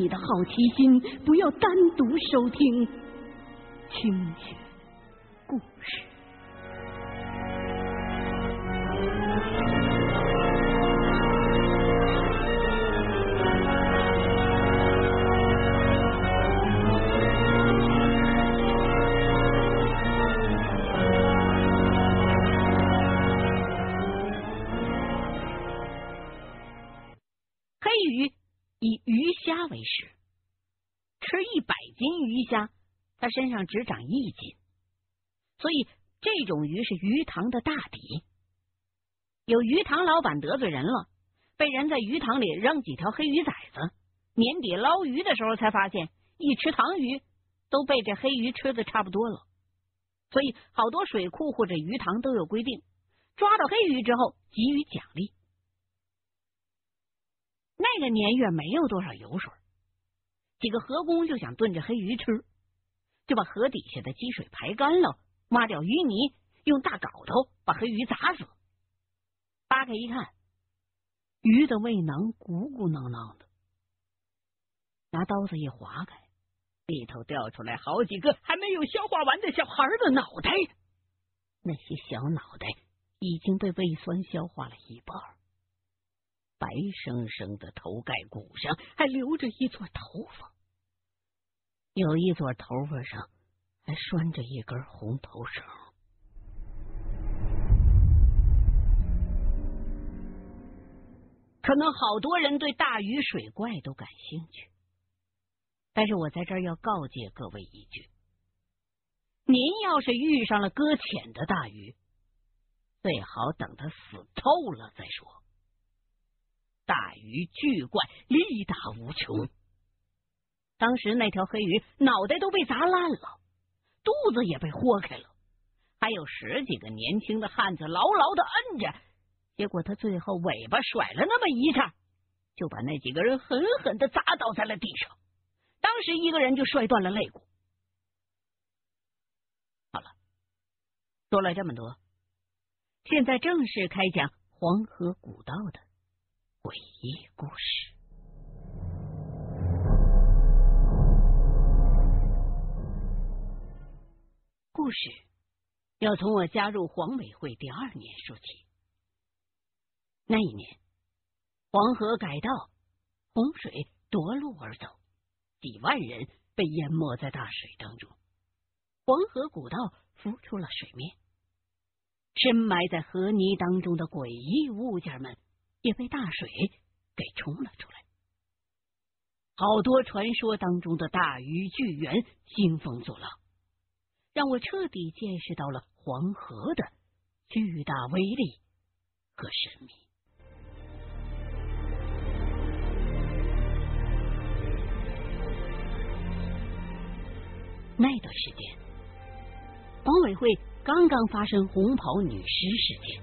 你的好奇心，不要单独收听。听它身上只长一斤，所以这种鱼是鱼塘的大敌。有鱼塘老板得罪人了，被人在鱼塘里扔几条黑鱼崽子。年底捞鱼的时候才发现，一池塘鱼都被这黑鱼吃的差不多了。所以好多水库或者鱼塘都有规定，抓到黑鱼之后给予奖励。那个年月没有多少油水，几个河工就想炖着黑鱼吃。就把河底下的积水排干了，挖掉淤泥，用大镐头把黑鱼砸死。扒开一看，鱼的胃囊鼓鼓囊囊的。拿刀子一划开，里头掉出来好几个还没有消化完的小孩的脑袋。那些小脑袋已经被胃酸消化了一半，白生生的头盖骨上还留着一撮头发。有一撮头发上还拴着一根红头绳。可能好多人对大鱼水怪都感兴趣，但是我在这儿要告诫各位一句：您要是遇上了搁浅的大鱼，最好等它死透了再说。大鱼巨怪，力大无穷。当时那条黑鱼脑袋都被砸烂了，肚子也被豁开了，还有十几个年轻的汉子牢牢的摁着，结果他最后尾巴甩了那么一下，就把那几个人狠狠的砸倒在了地上。当时一个人就摔断了肋骨。好了，说了这么多，现在正式开讲黄河古道的诡异故事。故事要从我加入黄委会第二年说起。那一年，黄河改道，洪水夺路而走，几万人被淹没在大水当中。黄河古道浮出了水面，深埋在河泥当中的诡异物件们也被大水给冲了出来。好多传说当中的大鱼巨猿兴风作浪。让我彻底见识到了黄河的巨大威力和神秘。那段时间，黄委会刚刚发生红袍女尸事件，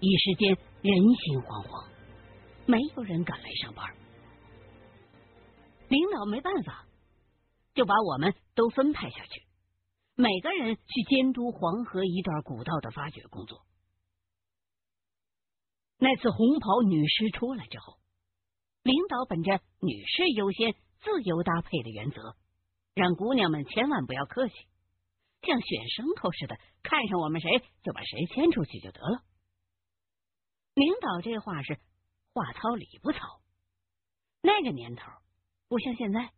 一时间人心惶惶，没有人敢来上班。领导没办法，就把我们都分派下去。每个人去监督黄河一段古道的发掘工作。那次红袍女尸出来之后，领导本着女士优先、自由搭配的原则，让姑娘们千万不要客气，像选牲口似的，看上我们谁就把谁牵出去就得了。领导这话是话糙理不糙。那个年头不像现在。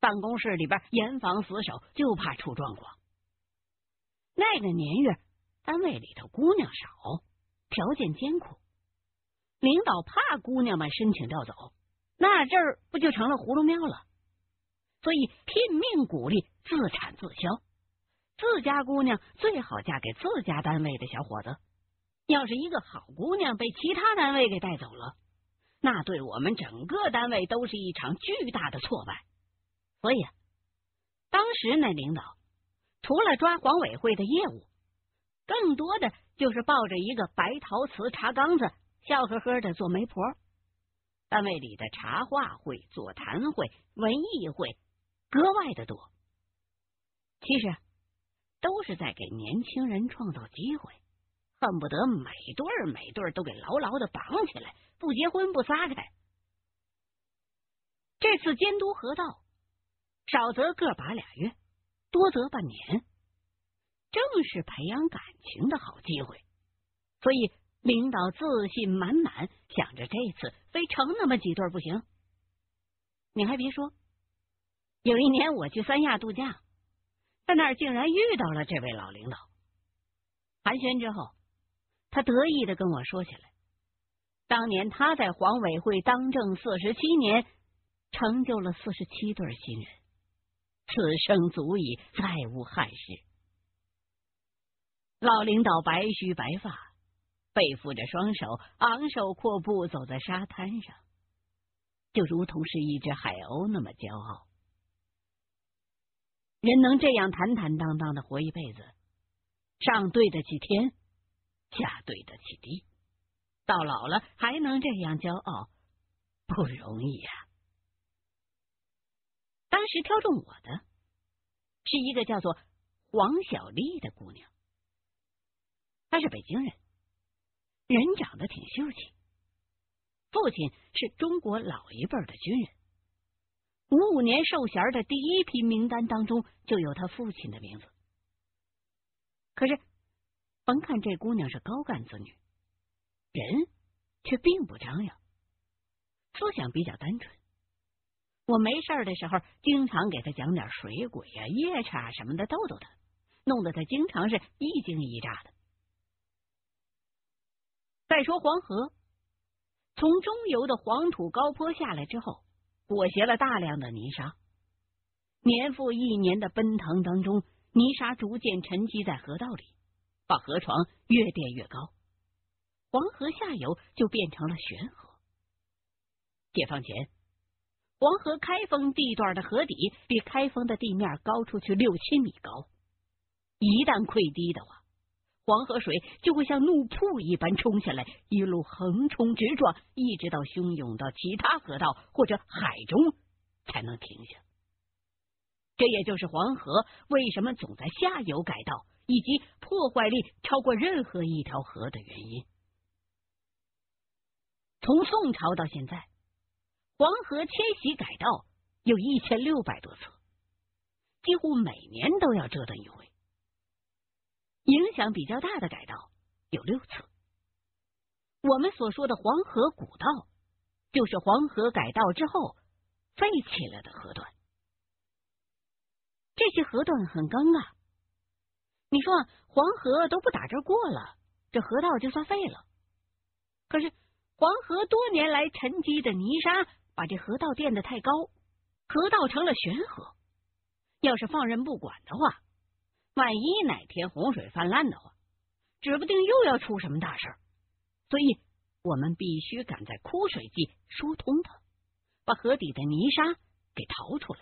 办公室里边严防死守，就怕出状况。那个年月，单位里头姑娘少，条件艰苦，领导怕姑娘们申请调走，那这儿不就成了葫芦庙了？所以拼命鼓励自产自销，自家姑娘最好嫁给自家单位的小伙子。要是一个好姑娘被其他单位给带走了，那对我们整个单位都是一场巨大的挫败。所以，当时那领导除了抓黄委会的业务，更多的就是抱着一个白陶瓷茶缸子，笑呵呵的做媒婆。单位里的茶话会、座谈会、文艺会格外的多。其实都是在给年轻人创造机会，恨不得每对儿每对儿都给牢牢的绑起来，不结婚不撒开。这次监督河道，少则个把俩月，多则半年，正是培养感情的好机会。所以领导自信满满，想着这次非成那么几对不行。你还别说，有一年我去三亚度假，在那儿竟然遇到了这位老领导。寒暄之后，他得意的跟我说起来，当年他在黄委会当政四十七年。成就了四十七对新人，此生足矣，再无憾事。老领导白须白发，背负着双手，昂首阔步走在沙滩上，就如同是一只海鸥那么骄傲。人能这样坦坦荡荡的活一辈子，上对得起天，下对得起地，到老了还能这样骄傲，不容易呀。当时挑中我的是一个叫做黄小丽的姑娘，她是北京人，人长得挺秀气，父亲是中国老一辈的军人，五五年授衔的第一批名单当中就有他父亲的名字。可是，甭看这姑娘是高干子女，人却并不张扬，思想比较单纯。我没事的时候，经常给他讲点水鬼呀、夜叉什么的逗逗他，弄得他经常是一惊一乍的。再说黄河，从中游的黄土高坡下来之后，裹挟了大量的泥沙，年复一年的奔腾当中，泥沙逐渐沉积在河道里，把河床越垫越高，黄河下游就变成了悬河。解放前。黄河开封地段的河底比开封的地面高出去六七米高，一旦溃堤的话，黄河水就会像怒瀑一般冲下来，一路横冲直撞，一直到汹涌到其他河道或者海中才能停下。这也就是黄河为什么总在下游改道，以及破坏力超过任何一条河的原因。从宋朝到现在。黄河迁徙改道有一千六百多次，几乎每年都要折腾一回。影响比较大的改道有六次。我们所说的黄河古道，就是黄河改道之后废弃了的河段。这些河段很尴尬。你说黄河都不打这过了，这河道就算废了。可是黄河多年来沉积的泥沙。把这河道垫得太高，河道成了悬河。要是放任不管的话，万一哪天洪水泛滥的话，指不定又要出什么大事儿。所以，我们必须赶在枯水季疏通它，把河底的泥沙给淘出来。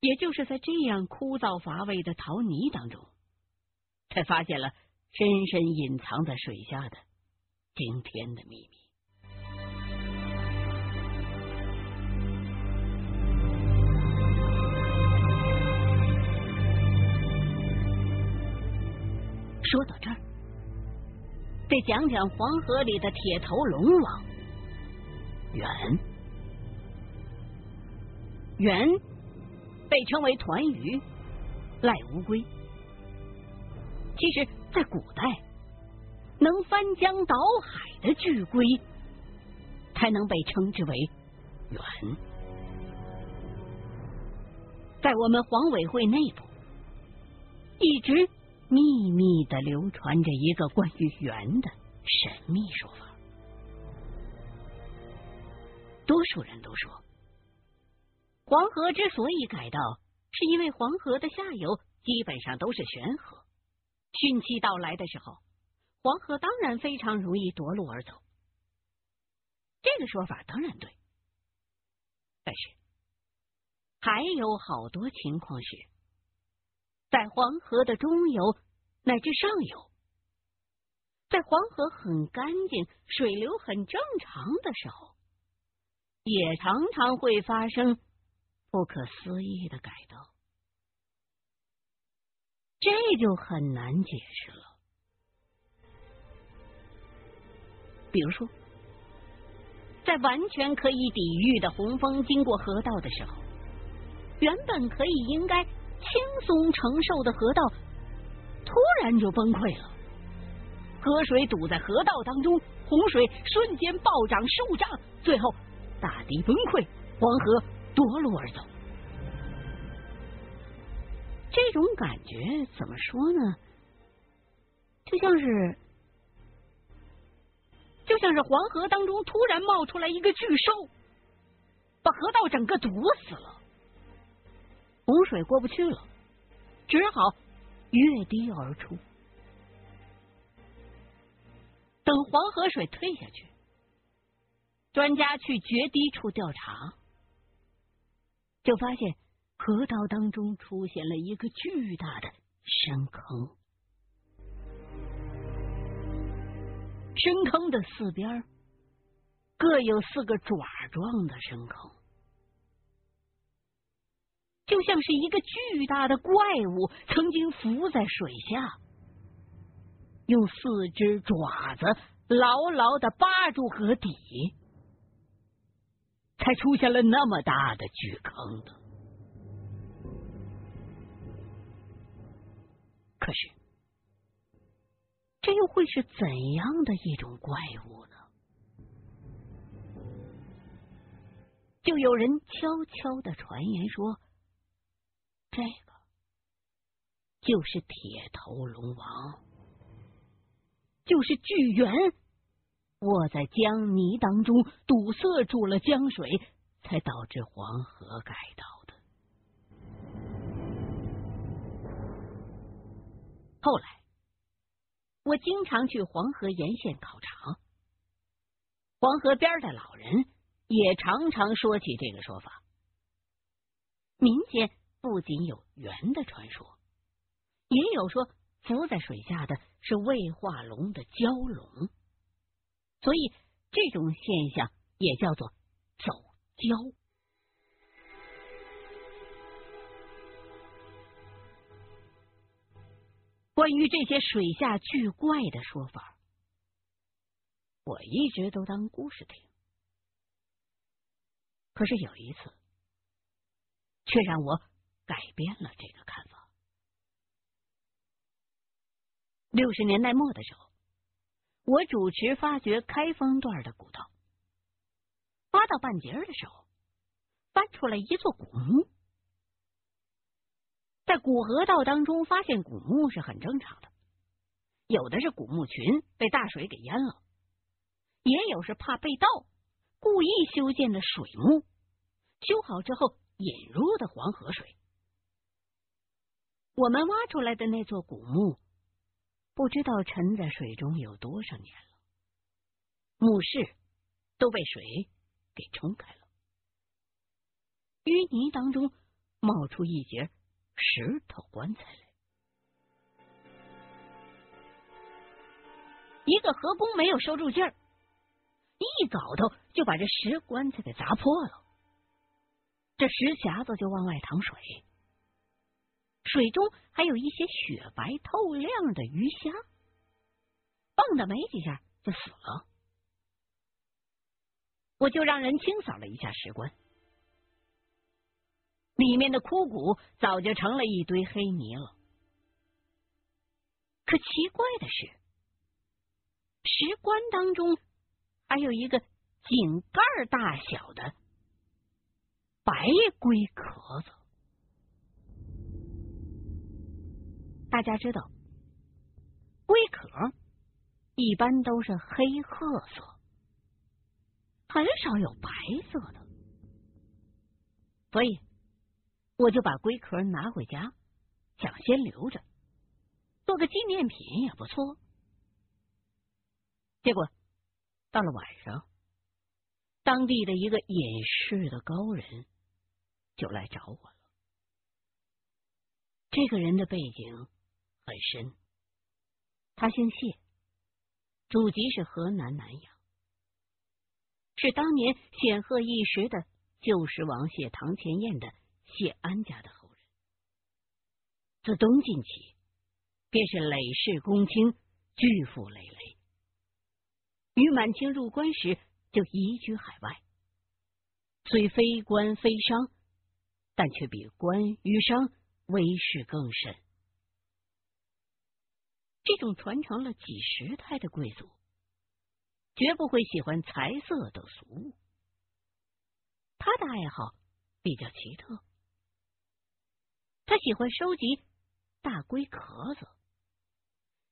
也就是在这样枯燥乏味的淘泥当中，才发现了深深隐藏在水下的惊天的秘密。说到这儿，得讲讲黄河里的铁头龙王猿。猿被称为团鱼、赖乌龟。其实，在古代，能翻江倒海的巨龟，才能被称之为猿。在我们黄委会内部，一直。秘密的流传着一个关于猿的神秘说法。多数人都说，黄河之所以改道，是因为黄河的下游基本上都是悬河，汛期到来的时候，黄河当然非常容易夺路而走。这个说法当然对，但是还有好多情况是。在黄河的中游乃至上游，在黄河很干净、水流很正常的时候，也常常会发生不可思议的改道，这就很难解释了。比如说，在完全可以抵御的洪峰经过河道的时候，原本可以应该轻松承受的河道，突然就崩溃了。河水堵在河道当中，洪水瞬间暴涨数丈，最后大堤崩溃，黄河夺路而走。这种感觉怎么说呢？就像是，就像是黄河当中突然冒出来一个巨兽，把河道整个堵死了，洪水过不去了，只好越堤而出。等黄河水退下去，专家去决堤处调查，就发现河道当中出现了一个巨大的深坑。深坑的四边各有四个爪状的深坑，就像是一个巨大的怪物曾经浮在水下，用四只爪子牢牢的扒住河底，才出现了那么大的巨坑的。可是。这又会是怎样的一种怪物呢？就有人悄悄的传言说，这个就是铁头龙王，就是巨猿卧在江泥当中，堵塞住了江水，才导致黄河改道的。后来。我经常去黄河沿线考察，黄河边的老人也常常说起这个说法。民间不仅有猿的传说，也有说浮在水下的是未化龙的蛟龙，所以这种现象也叫做走蛟。关于这些水下巨怪的说法，我一直都当故事听。可是有一次，却让我改变了这个看法。六十年代末的时候，我主持发掘开封段的古道，挖到半截的时候，翻出来一座古墓。在古河道当中发现古墓是很正常的，有的是古墓群被大水给淹了，也有是怕被盗，故意修建的水墓，修好之后引入的黄河水。我们挖出来的那座古墓，不知道沉在水中有多少年了，墓室都被水给冲开了，淤泥当中冒出一截。石头棺材来，一个河工没有收住劲儿，一镐头就把这石棺材给砸破了，这石匣子就往外淌水，水中还有一些雪白透亮的鱼虾，蹦跶没几下就死了，我就让人清扫了一下石棺。里面的枯骨早就成了一堆黑泥了。可奇怪的是，石棺当中还有一个井盖大小的白龟壳子。大家知道，龟壳一般都是黑褐色，很少有白色的，所以。我就把龟壳拿回家，想先留着，做个纪念品也不错。结果到了晚上，当地的一个隐士的高人就来找我了。这个人的背景很深，他姓谢，祖籍是河南南阳，是当年显赫一时的旧时王谢堂前燕的。谢安家的后人，自东晋起便是累世公卿，巨富累累。于满清入关时，就移居海外。虽非官非商，但却比官与商威势更甚。这种传承了几十代的贵族，绝不会喜欢财色等俗物。他的爱好比较奇特，他喜欢收集大龟壳子，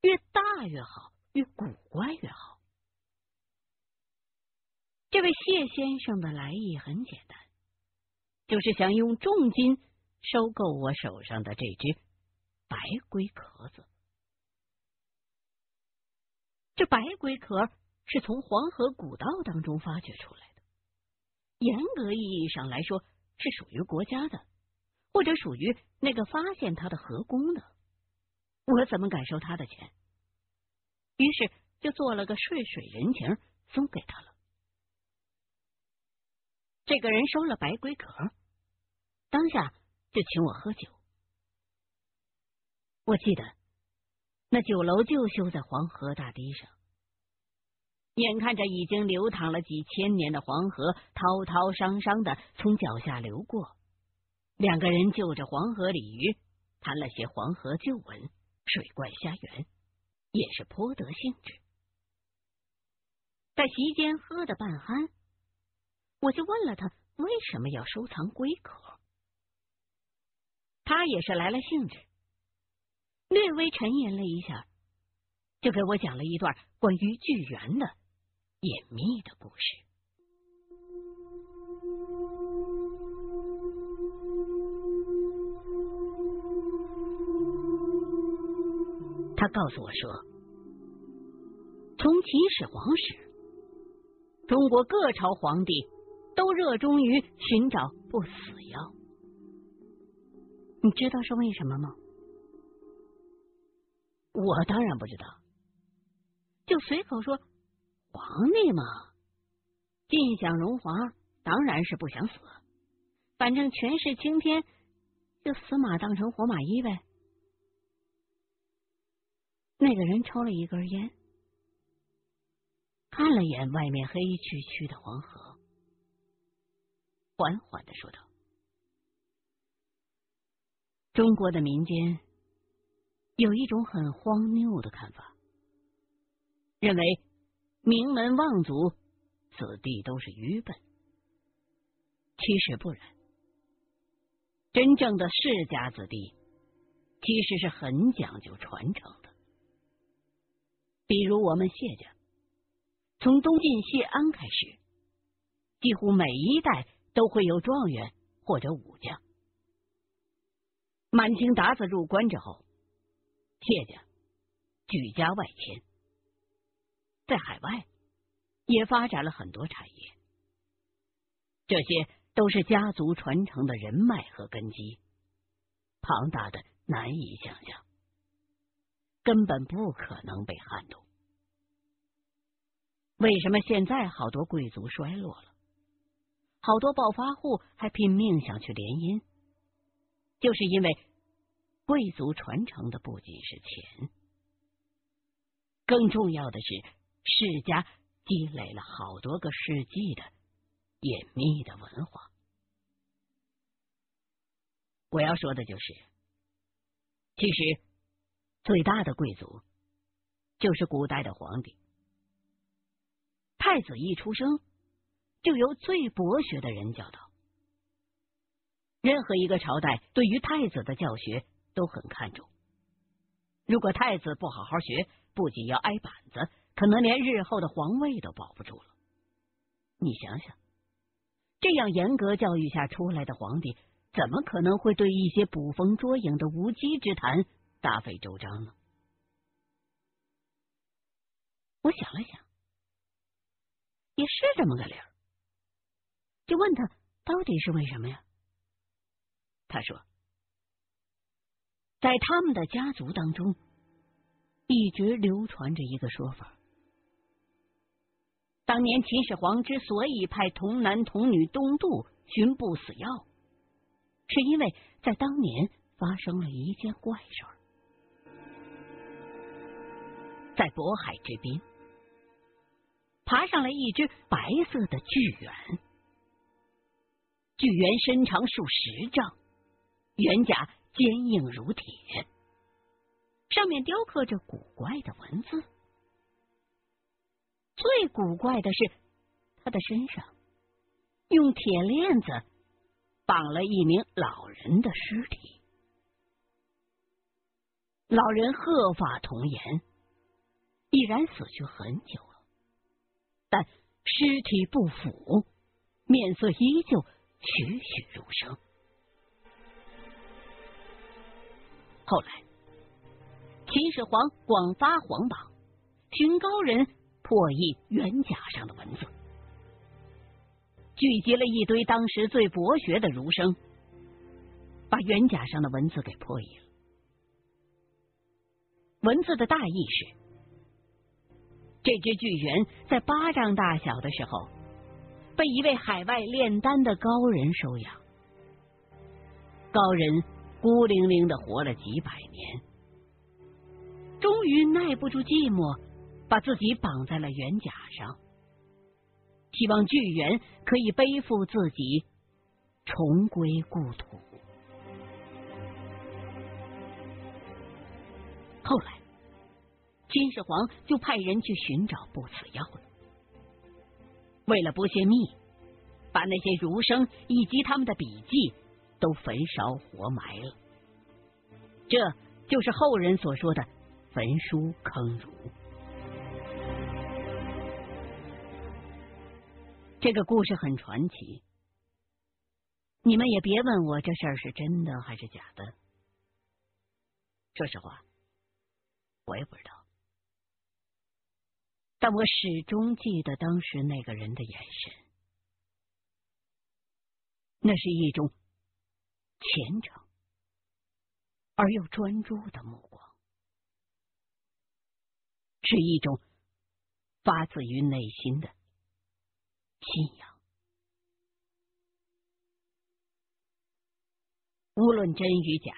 越大越好，越古怪越好。这位谢先生的来意很简单，就是想用重金收购我手上的这只白龟壳子。这白龟壳是从黄河古道当中发掘出来的，严格意义上来说是属于国家的，或者属于那个发现它的河工的。我怎么敢收他的钱？于是就做了个顺水人情，送给他了。这个人收了白龟壳，当下就请我喝酒。我记得那酒楼就修在黄河大堤上，眼看着已经流淌了几千年的黄河滔滔汤汤的从脚下流过，两个人就着黄河鲤鱼谈了些黄河旧闻、水怪虾园，也是颇得兴致。在席间喝的半酣。我就问了他为什么要收藏龟壳，他也是来了兴致，略微沉吟了一下，就给我讲了一段关于巨猿的隐秘的故事。他告诉我说，从秦始皇时，中国各朝皇帝。都热衷于寻找不死药，你知道是为什么吗？我当然不知道，就随口说，皇帝嘛，尽享荣华，当然是不想死，反正权势青天，就死马当成活马医呗。那个人抽了一根烟，看了眼外面黑黢黢的黄河。缓缓的说道：“中国的民间有一种很荒谬的看法，认为名门望族子弟都是愚笨。其实不然，真正的世家子弟其实是很讲究传承的。比如我们谢家，从东晋谢安开始，几乎每一代。”都会有状元或者武将。满清鞑子入关之后，谢家举家外迁，在海外也发展了很多产业，这些都是家族传承的人脉和根基，庞大的难以想象，根本不可能被撼动。为什么现在好多贵族衰落了？好多暴发户还拼命想去联姻，就是因为贵族传承的不仅是钱，更重要的是世家积累了好多个世纪的隐秘的文化。我要说的就是，其实最大的贵族就是古代的皇帝，太子一出生。就由最博学的人教导。任何一个朝代对于太子的教学都很看重。如果太子不好好学，不仅要挨板子，可能连日后的皇位都保不住了。你想想，这样严格教育下出来的皇帝，怎么可能会对一些捕风捉影的无稽之谈大费周章呢？我想了想，也是这么个理儿。就问他到底是为什么呀？他说，在他们的家族当中，一直流传着一个说法：当年秦始皇之所以派童男童女东渡寻不死药，是因为在当年发生了一件怪事儿，在渤海之滨，爬上来一只白色的巨猿。巨猿身长数十丈，猿甲坚硬如铁，上面雕刻着古怪的文字。最古怪的是，他的身上用铁链子绑了一名老人的尸体。老人鹤发童颜，已然死去很久了，但尸体不腐，面色依旧栩栩如生。后来，秦始皇广发皇榜，寻高人破译元甲上的文字，聚集了一堆当时最博学的儒生，把元甲上的文字给破译了。文字的大意是：这只巨猿在巴掌大小的时候，被一位海外炼丹的高人收养。高人孤零零的活了几百年，终于耐不住寂寞，把自己绑在了猿甲上，希望巨猿可以背负自己重归故土。后来，秦始皇就派人去寻找不死药了。为了不泄密，把那些儒生以及他们的笔记都焚烧活埋了。这就是后人所说的“焚书坑儒”。这个故事很传奇，你们也别问我这事儿是真的还是假的。说实话。我也不知道，但我始终记得当时那个人的眼神，那是一种虔诚而又专注的目光，是一种发自于内心的信仰。无论真与假。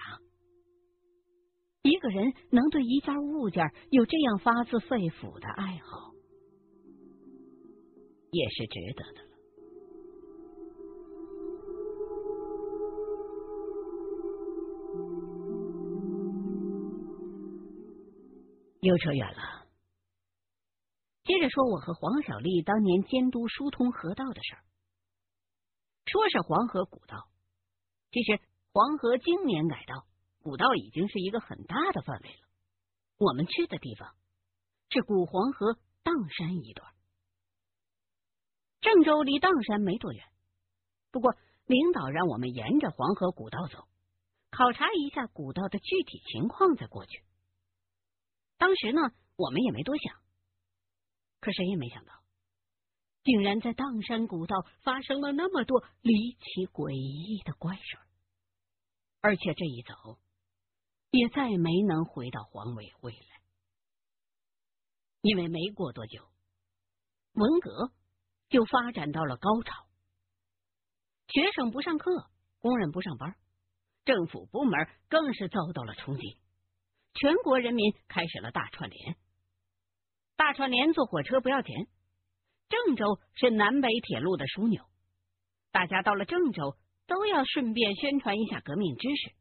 一个人能对一件物件有这样发自肺腑的爱好，也是值得的又扯远了，接着说我和黄小丽当年监督疏通河道的事儿。说是黄河古道，其实黄河经年改道。古道已经是一个很大的范围了。我们去的地方是古黄河砀山一段。郑州离砀山没多远，不过领导让我们沿着黄河古道走，考察一下古道的具体情况再过去。当时呢，我们也没多想，可谁也没想到，竟然在砀山古道发生了那么多离奇诡异的怪事儿，而且这一走。也再没能回到黄委会来，因为没过多久，文革就发展到了高潮，学生不上课，工人不上班，政府部门更是遭到了冲击，全国人民开始了大串联。大串联坐火车不要钱，郑州是南北铁路的枢纽，大家到了郑州都要顺便宣传一下革命知识。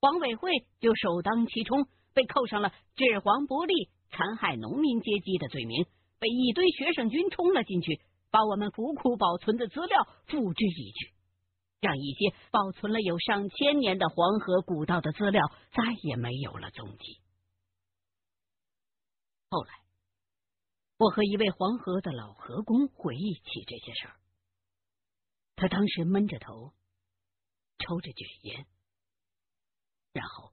黄委会就首当其冲，被扣上了治黄不利、残害农民阶级的罪名，被一堆学生军冲了进去，把我们苦苦保存的资料付之一炬，让一些保存了有上千年的黄河古道的资料再也没有了踪迹。后来，我和一位黄河的老河工回忆起这些事儿，他当时闷着头，抽着卷烟。然后，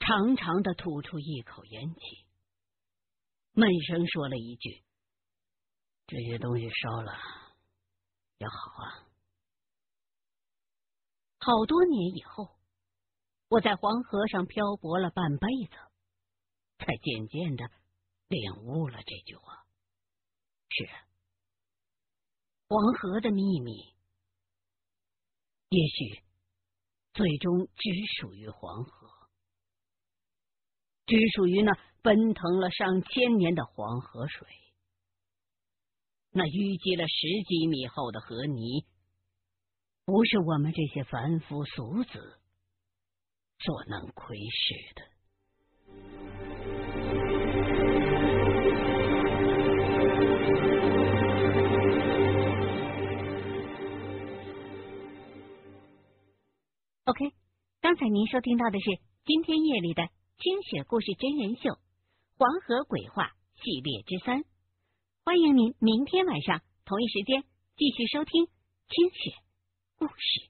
长长的吐出一口烟气，闷声说了一句：“这些东西烧了也好啊。”好多年以后，我在黄河上漂泊了半辈子，才渐渐的领悟了这句话。是啊，黄河的秘密，也许。最终只属于黄河，只属于那奔腾了上千年的黄河水，那淤积了十几米厚的河泥，不是我们这些凡夫俗子所能窥视的。OK，刚才您收听到的是今天夜里的清雪故事真人秀《黄河鬼话》系列之三。欢迎您明天晚上同一时间继续收听清雪故事。